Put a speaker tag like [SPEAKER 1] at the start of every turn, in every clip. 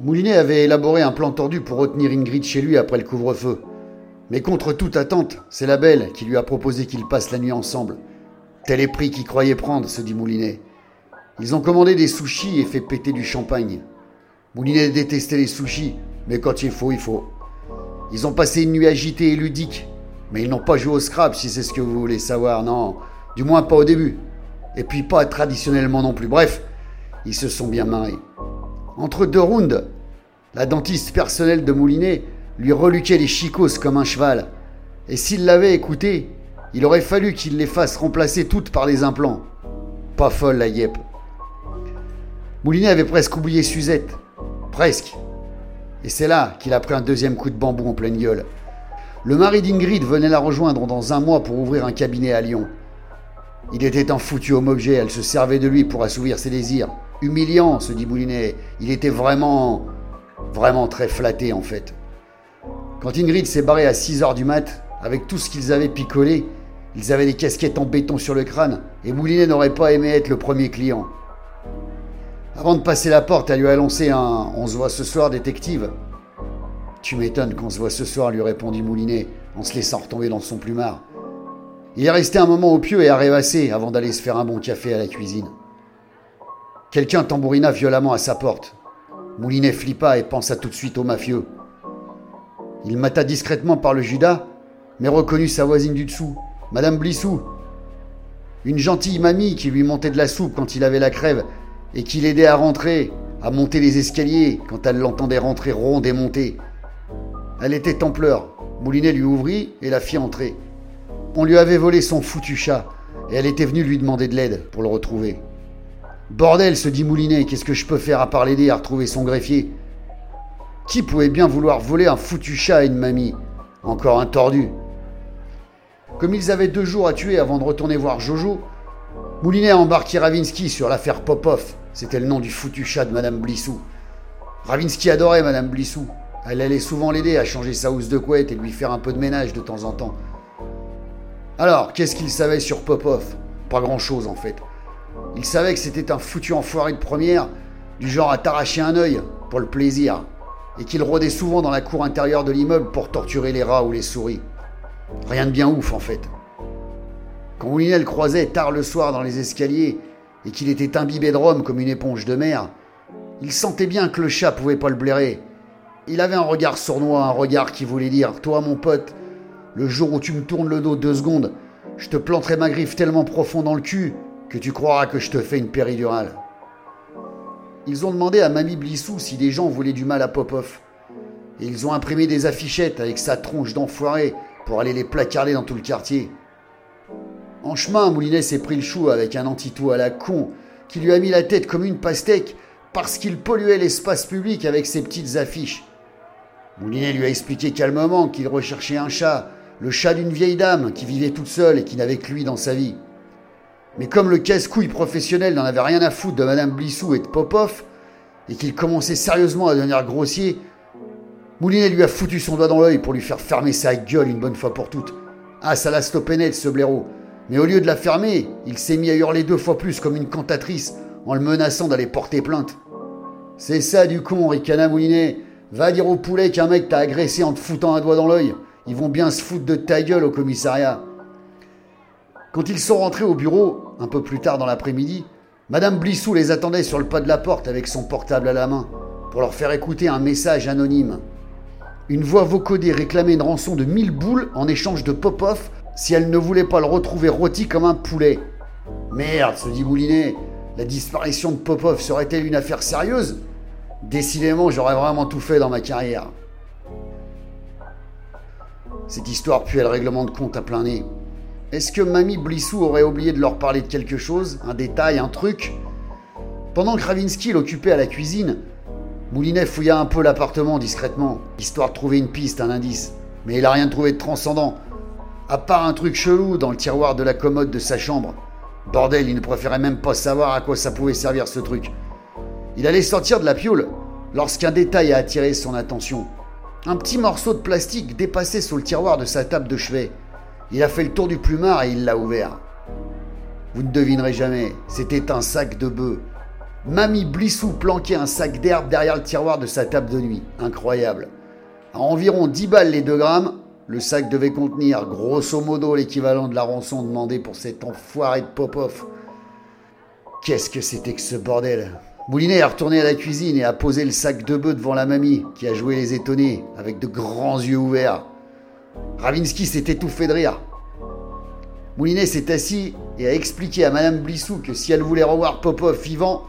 [SPEAKER 1] Moulinet avait élaboré un plan tordu pour retenir Ingrid chez lui après le couvre-feu. Mais contre toute attente, c'est la belle qui lui a proposé qu'ils passent la nuit ensemble. Tel est prix qu'il croyait prendre, se dit Moulinet. Ils ont commandé des sushis et fait péter du champagne. Moulinet détestait les sushis, mais quand il faut, il faut. Ils ont passé une nuit agitée et ludique, mais ils n'ont pas joué au scrap si c'est ce que vous voulez savoir, non. Du moins pas au début. Et puis pas traditionnellement non plus. Bref, ils se sont bien marrés. Entre deux rounds, la dentiste personnelle de Moulinet lui reluquait les chicos comme un cheval. Et s'il l'avait écouté, il aurait fallu qu'il les fasse remplacer toutes par des implants. Pas folle la yep. Moulinet avait presque oublié Suzette. Presque. Et c'est là qu'il a pris un deuxième coup de bambou en pleine gueule. Le mari d'Ingrid venait la rejoindre dans un mois pour ouvrir un cabinet à Lyon. Il était un foutu homme objet, elle se servait de lui pour assouvir ses désirs. Humiliant, se dit Moulinet. Il était vraiment. vraiment très flatté en fait. Quand Ingrid s'est barrée à 6 heures du mat, avec tout ce qu'ils avaient picolé, ils avaient des casquettes en béton sur le crâne, et Moulinet n'aurait pas aimé être le premier client. Avant de passer la porte, elle lui a lancé un On se voit ce soir, détective. Tu m'étonnes qu'on se voit ce soir, lui répondit Moulinet, en se laissant retomber dans son plumard. Il est resté un moment au pieu et a rêvassé avant d'aller se faire un bon café à la cuisine. Quelqu'un tambourina violemment à sa porte. Moulinet flippa et pensa tout de suite au mafieux. Il mata discrètement par le Judas, mais reconnut sa voisine du dessous, Madame Blissou. Une gentille mamie qui lui montait de la soupe quand il avait la crève et qui l'aidait à rentrer, à monter les escaliers quand elle l'entendait rentrer ronde et monter. Elle était en pleurs. Moulinet lui ouvrit et la fit entrer. On lui avait volé son foutu chat et elle était venue lui demander de l'aide pour le retrouver. Bordel, se dit Moulinet, qu'est-ce que je peux faire à part l'aider à retrouver son greffier? Qui pouvait bien vouloir voler un foutu chat à une mamie? Encore un tordu. Comme ils avaient deux jours à tuer avant de retourner voir Jojo, Moulinet a embarqué Ravinsky sur l'affaire Popov. C'était le nom du foutu chat de Madame Blissou. Ravinsky adorait Madame Blissou. Elle allait souvent l'aider à changer sa housse de couette et lui faire un peu de ménage de temps en temps. Alors, qu'est-ce qu'il savait sur Popov Pas grand-chose en fait. Il savait que c'était un foutu enfoiré de première, du genre à t'arracher un œil pour le plaisir, et qu'il rôdait souvent dans la cour intérieure de l'immeuble pour torturer les rats ou les souris. Rien de bien ouf en fait. Quand Moulinet le croisait tard le soir dans les escaliers et qu'il était imbibé de rhum comme une éponge de mer, il sentait bien que le chat pouvait pas le blairer. Il avait un regard sournois, un regard qui voulait dire Toi, mon pote, le jour où tu me tournes le dos deux secondes, je te planterai ma griffe tellement profond dans le cul que tu croiras que je te fais une péridurale. Ils ont demandé à Mamie Blissou si des gens voulaient du mal à Popov. Et ils ont imprimé des affichettes avec sa tronche d'enfoiré pour aller les placarder dans tout le quartier. En chemin, Moulinet s'est pris le chou avec un antitou à la con qui lui a mis la tête comme une pastèque parce qu'il polluait l'espace public avec ses petites affiches. Moulinet lui a expliqué calmement qu'il recherchait un chat, le chat d'une vieille dame qui vivait toute seule et qui n'avait que lui dans sa vie. Mais comme le casse-couille professionnel n'en avait rien à foutre de Madame Blissou et de Popov, et qu'il commençait sérieusement à devenir grossier, Moulinet lui a foutu son doigt dans l'œil pour lui faire fermer sa gueule une bonne fois pour toutes. Ah, ça l'a stoppé net, ce blaireau. Mais au lieu de la fermer, il s'est mis à hurler deux fois plus comme une cantatrice en le menaçant d'aller porter plainte. C'est ça du con, ricana Moulinet. Va dire au poulet qu'un mec t'a agressé en te foutant un doigt dans l'œil. Ils vont bien se foutre de ta gueule au commissariat. Quand ils sont rentrés au bureau, un peu plus tard dans l'après-midi, Madame Blissou les attendait sur le pas de la porte avec son portable à la main pour leur faire écouter un message anonyme. Une voix vocodée réclamait une rançon de 1000 boules en échange de pop-off si elle ne voulait pas le retrouver rôti comme un poulet. Merde, se dit Moulinet, la disparition de Popov serait-elle une affaire sérieuse? Décidément, j'aurais vraiment tout fait dans ma carrière. Cette histoire pue le règlement de compte à plein nez. Est-ce que Mamie Blissou aurait oublié de leur parler de quelque chose Un détail, un truc Pendant que Ravinsky l'occupait à la cuisine, Moulinet fouilla un peu l'appartement discrètement, histoire de trouver une piste, un indice. Mais il n'a rien trouvé de transcendant, à part un truc chelou dans le tiroir de la commode de sa chambre. Bordel, il ne préférait même pas savoir à quoi ça pouvait servir ce truc. Il allait sortir de la pioule lorsqu'un détail a attiré son attention. Un petit morceau de plastique dépassait sous le tiroir de sa table de chevet. Il a fait le tour du plumard et il l'a ouvert. Vous ne devinerez jamais, c'était un sac de bœuf. Mamie Blissou planquait un sac d'herbe derrière le tiroir de sa table de nuit. Incroyable. À environ 10 balles les 2 grammes, le sac devait contenir grosso modo l'équivalent de la rançon demandée pour cet enfoiré de Popov. Qu'est-ce que c'était que ce bordel? Moulinet est retourné à la cuisine et a posé le sac de bœuf devant la mamie, qui a joué les étonnés, avec de grands yeux ouverts. Ravinsky s'est étouffé de rire. Moulinet s'est assis et a expliqué à Madame Blissou que si elle voulait revoir Popov vivant,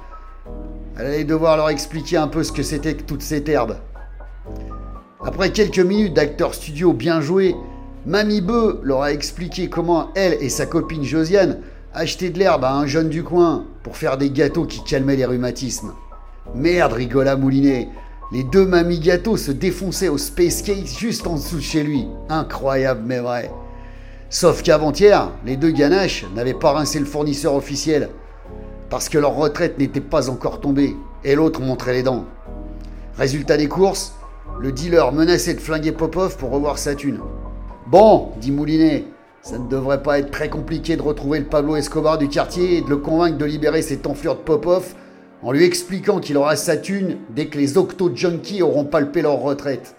[SPEAKER 1] elle allait devoir leur expliquer un peu ce que c'était que toute cette herbe. Après quelques minutes d'acteurs studio bien joués, Mamie Beu leur a expliqué comment elle et sa copine Josiane achetaient de l'herbe à un jeune du coin pour faire des gâteaux qui calmaient les rhumatismes. Merde, rigola Moulinet. Les deux mamies gâteaux se défonçaient au Space Cake juste en dessous de chez lui. Incroyable mais vrai. Sauf qu'avant-hier, les deux ganaches n'avaient pas rincé le fournisseur officiel parce que leur retraite n'était pas encore tombée et l'autre montrait les dents. Résultat des courses, le dealer menaçait de flinguer Popov pour revoir sa thune. Bon, dit Moulinet, ça ne devrait pas être très compliqué de retrouver le Pablo Escobar du quartier et de le convaincre de libérer cette enflure de Popov en lui expliquant qu'il aura sa thune dès que les octo-junkies auront palpé leur retraite.